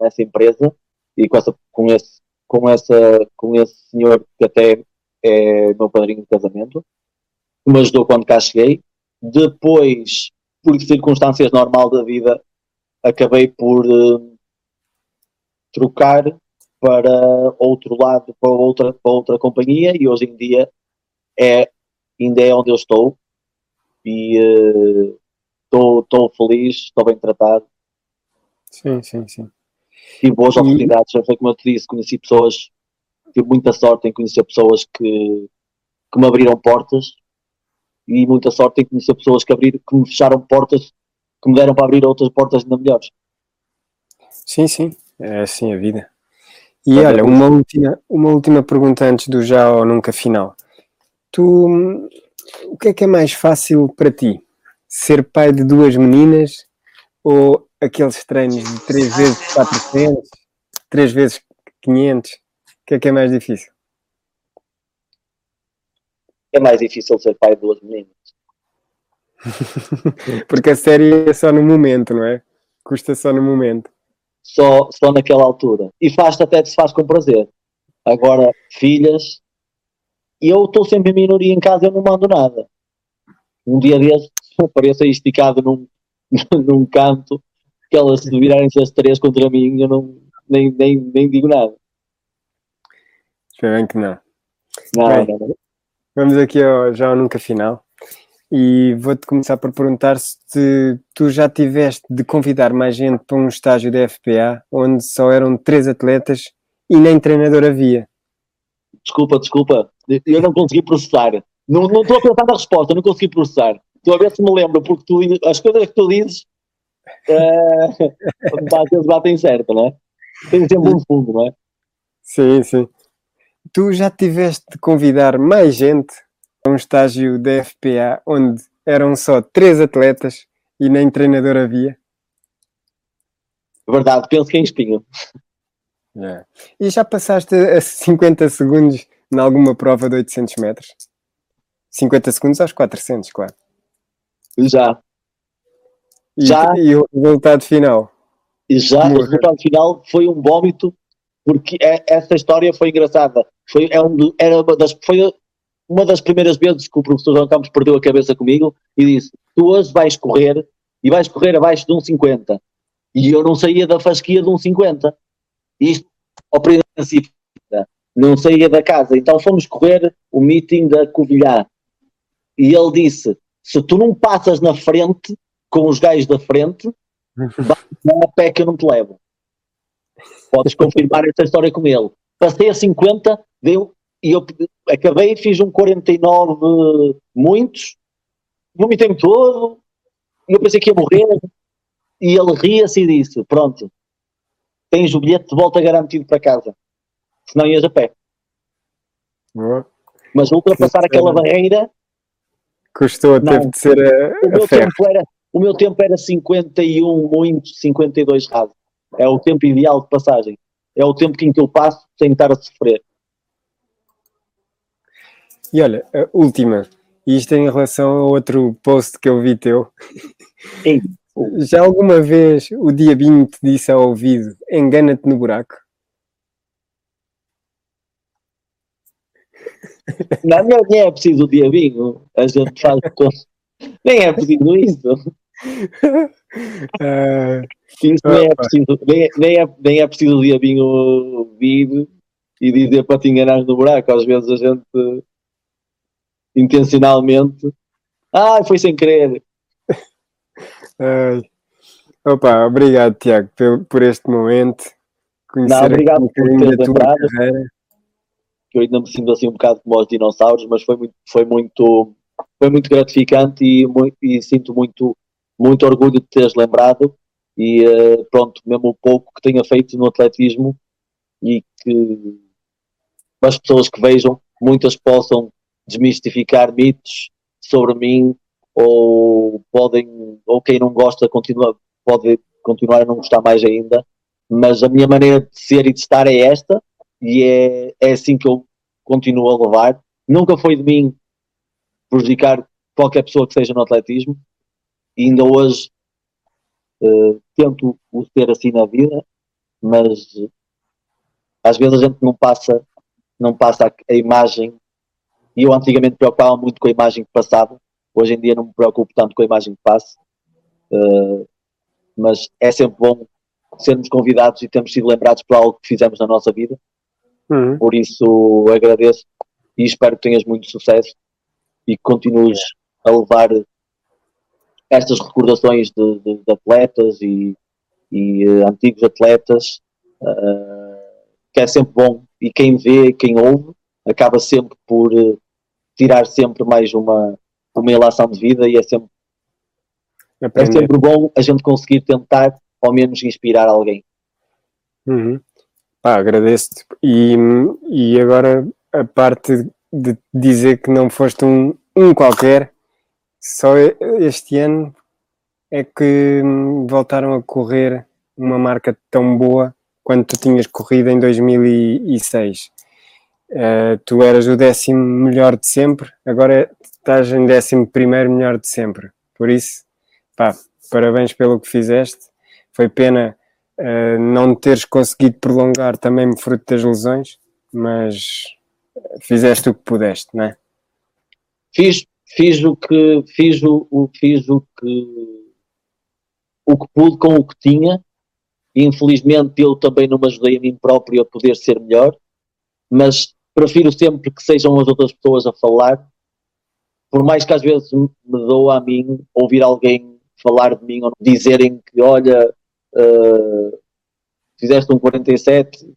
Speaker 1: nessa empresa e com, essa, com, esse, com, essa, com esse senhor que até é meu padrinho de casamento, que me ajudou quando cá cheguei. Depois, por circunstâncias normais da vida, acabei por eh, trocar para outro lado, para outra, para outra companhia e hoje em dia é, ainda é onde eu estou e eh, estou estou feliz, estou bem tratado,
Speaker 2: Sim, sim, sim.
Speaker 1: Tive boas oportunidades, já foi como eu te disse, conheci pessoas, tive muita sorte em conhecer pessoas que, que me abriram portas e muita sorte em conhecer pessoas que, abriram, que me fecharam portas, que me deram para abrir outras portas ainda melhores.
Speaker 2: Sim, sim. É assim a vida. E
Speaker 1: Mas
Speaker 2: olha, uma última, uma última pergunta antes do já ou nunca final. Tu, o que é que é mais fácil para ti? Ser pai de duas meninas ou aqueles treinos de 3 vezes 400, 3 vezes 500? O que é que é mais difícil?
Speaker 1: É mais difícil ser pai de duas meninas.
Speaker 2: Porque a série é só no momento, não é? Custa só no momento.
Speaker 1: só, só naquela altura. E faz até se faz com prazer. Agora, filhas, eu estou sempre em minoria em casa, eu não mando nada. Um dia desses, apareço aí esticado num, num canto, que elas se virarem-se as três contra mim, eu não, nem, nem, nem digo nada.
Speaker 2: Espero bem que não.
Speaker 1: Não,
Speaker 2: Bem.
Speaker 1: não, não.
Speaker 2: Vamos aqui ao já ou nunca final. E vou-te começar por perguntar se tu já tiveste de convidar mais gente para um estágio da FPA onde só eram três atletas e nem treinador havia.
Speaker 1: Desculpa, desculpa, eu não consegui processar. Não não estou a pensar na resposta, não consegui processar. Estou a ver se me lembro, porque tu, as coisas que tu dizes às vezes batem certo, não é? Tem sempre um fundo, não é?
Speaker 2: Sim, sim. Tu já tiveste de convidar mais gente para um estágio da FPA onde eram só três atletas e nem treinador havia?
Speaker 1: Verdade, penso que é em espinho.
Speaker 2: E já passaste a 50 segundos em alguma prova de 800 metros? 50 segundos aos 400, claro.
Speaker 1: Já.
Speaker 2: E,
Speaker 1: Já.
Speaker 2: e o resultado final?
Speaker 1: E já o resultado final foi um vómito, porque é- essa história foi engraçada. Foi, é um era uma das, foi uma das primeiras vezes que o professor João Campos perdeu a cabeça comigo e disse: Tu hoje vais correr e vais correr abaixo de um 50. E eu não saía da fasquia de um 50. Isto, ao princípio, não saía da casa. Então fomos correr o meeting da Covilhã. E ele disse: Se tu não passas na frente, com os gajos da frente, não a pé que eu não te levo. Podes confirmar essa história com ele. Passei a 50, deu, e eu acabei e fiz um 49 muitos, vomitei-me todo, e eu pensei que ia morrer, e ele ria-se e disse, pronto, tens o bilhete de volta garantido para casa, senão ias a pé. Mas ultrapassar
Speaker 2: Que
Speaker 1: aquela barreira,
Speaker 2: Custou,
Speaker 1: Não.
Speaker 2: teve de ser a,
Speaker 1: meu,
Speaker 2: a ferro.
Speaker 1: tempo era, o meu tempo era 51, muito 52 rasos. É o tempo ideal de passagem. É o tempo em que eu passo sem estar a sofrer.
Speaker 2: E olha, a última. Isto em relação a outro post que eu vi teu.
Speaker 1: Sim.
Speaker 2: Já alguma vez o diabinho te disse ao ouvido engana-te no buraco?
Speaker 1: Não, nem é preciso o diabinho. A gente faz com... Nem é preciso isso. Isso nem é preciso, nem, nem é, nem é preciso o diabinho vir e dizer para te enganares no buraco. Às vezes a gente intencionalmente. Ah, foi sem querer.
Speaker 2: ai. Opa, obrigado, Tiago, por, por este momento. Conhecer
Speaker 1: Não, obrigado
Speaker 2: um
Speaker 1: por
Speaker 2: tua
Speaker 1: lembrado. eu ainda me sinto assim um bocado como os dinossauros, mas foi muito, foi muito, foi muito gratificante e, muito, e sinto muito, muito orgulho de teres lembrado e eh, pronto, mesmo o pouco que tenha feito no atletismo e que as pessoas que vejam, muitas possam desmistificar mitos sobre mim ou podem, ou quem não gosta continua, pode continuar a não gostar mais ainda, mas a minha maneira de ser e de estar é esta e é, é assim que eu continuo a levar. Nunca foi de mim prejudicar qualquer pessoa que seja no atletismo e ainda hoje eh, tento o ter assim na vida, mas eh, às vezes a gente não passa, não passa a, a imagem. E eu antigamente preocupava muito com a imagem que passava, hoje em dia não me preocupo tanto com a imagem que passo, Eh, mas é sempre bom sermos convidados e termos sido lembrados por algo que fizemos na nossa vida.
Speaker 2: Uhum.
Speaker 1: por isso agradeço e espero que tenhas muito sucesso e que continues a levar estas recordações de, de- de atletas e, e, eh, antigos atletas, eh, que é sempre bom e quem vê, quem ouve, acaba sempre por eh, tirar sempre mais uma, uma ilação de vida e é sempre, é sempre bom a gente conseguir tentar ao menos inspirar alguém.
Speaker 2: Uhum. Pá, agradeço-te. E, e agora a parte de dizer que não foste um, um qualquer, só este ano é que hum, voltaram a correr uma marca tão boa quanto tu tinhas corrido em 2006. Eh, tu eras o décimo melhor de sempre, agora estás em décimo primeiro melhor de sempre. Por isso, pá, parabéns pelo que fizeste. Foi pena Uh, não teres conseguido prolongar também fruto das lesões, mas fizeste o que pudeste, não é?
Speaker 1: fiz, fiz o que fiz o, o- fiz o que o que pude com o que tinha. Infelizmente eu também não me ajudei a mim próprio a poder ser melhor mas prefiro sempre que sejam as outras pessoas a falar. Por mais que às vezes me doa a mim ouvir alguém falar de mim ou dizerem que olha eh, fizeste um 47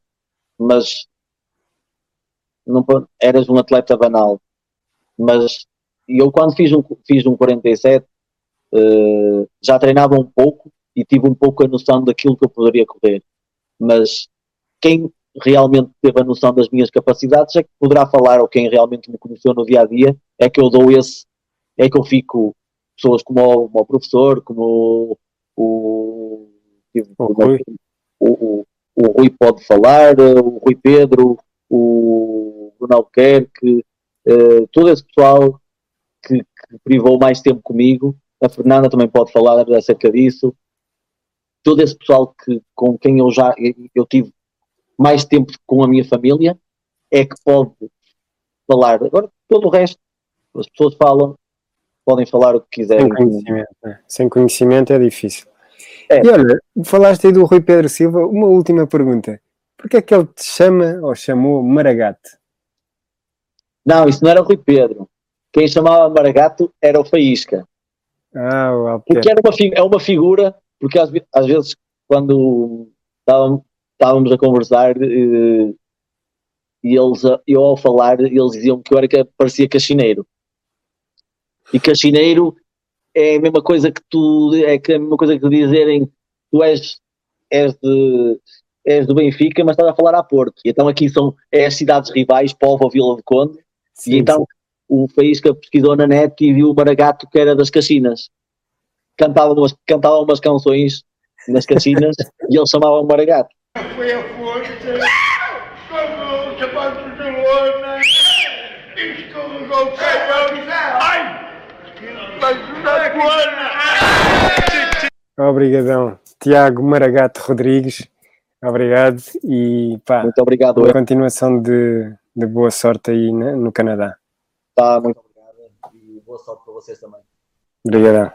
Speaker 1: mas não, eras um atleta banal. Mas eu quando fiz um, fiz um 47 eh, já treinava um pouco e tive um pouco a noção daquilo que eu poderia correr mas quem realmente teve a noção das minhas capacidades é que poderá falar ou quem realmente me conheceu no dia a dia é que eu dou esse é que eu fico pessoas como o, como o professor como o,
Speaker 2: O Rui.
Speaker 1: o, o, Rui pode falar o Rui Pedro o Bruno Albuquerque eh, todo esse pessoal que, que privou mais tempo comigo, a Fernanda também pode falar acerca disso, todo esse pessoal que, com quem eu já eu tive mais tempo com a minha família é que pode falar. Agora todo o resto, as pessoas falam, podem falar o que quiserem.
Speaker 2: Sem conhecimento, né? Sem conhecimento é difícil.
Speaker 1: É.
Speaker 2: E olha, falaste aí do Rui Pedro Silva, uma última pergunta. Porquê é que ele te chama ou chamou Maragate?
Speaker 1: Não, isso não era o Rui Pedro. Quem chamava Maragato era o Faísca.
Speaker 2: Ah, o.
Speaker 1: Porque era uma, é uma figura, porque às, às vezes quando estávamos, a conversar eh, e eles, eu ao falar, eles diziam que eu era que parecia cachineiro. E cachineiro é a mesma coisa que tu, é que a mesma coisa que dizerem tu és, és, de, és do Benfica, mas estás a falar a Porto. E então aqui são é as cidades rivais, Povo ou Vila de Conde,
Speaker 2: Sim,
Speaker 1: e então o Faísca pesquisou na net e viu o Maragato que era das Caxinas. Cantava umas, cantava umas canções nas Caxinas e ele chamava o Maragato.
Speaker 3: Foi a força como o sapato de lona escorregou o canhão. Ai! Mas na cona!
Speaker 2: Obrigadão. Tiago Maragato Rodrigues, obrigado e pá,
Speaker 1: Muito obrigado.
Speaker 2: boa continuação de, de boa sorte aí no Canadá.
Speaker 1: Tá, muito obrigado e boa sorte para vocês também.
Speaker 2: Obrigadão.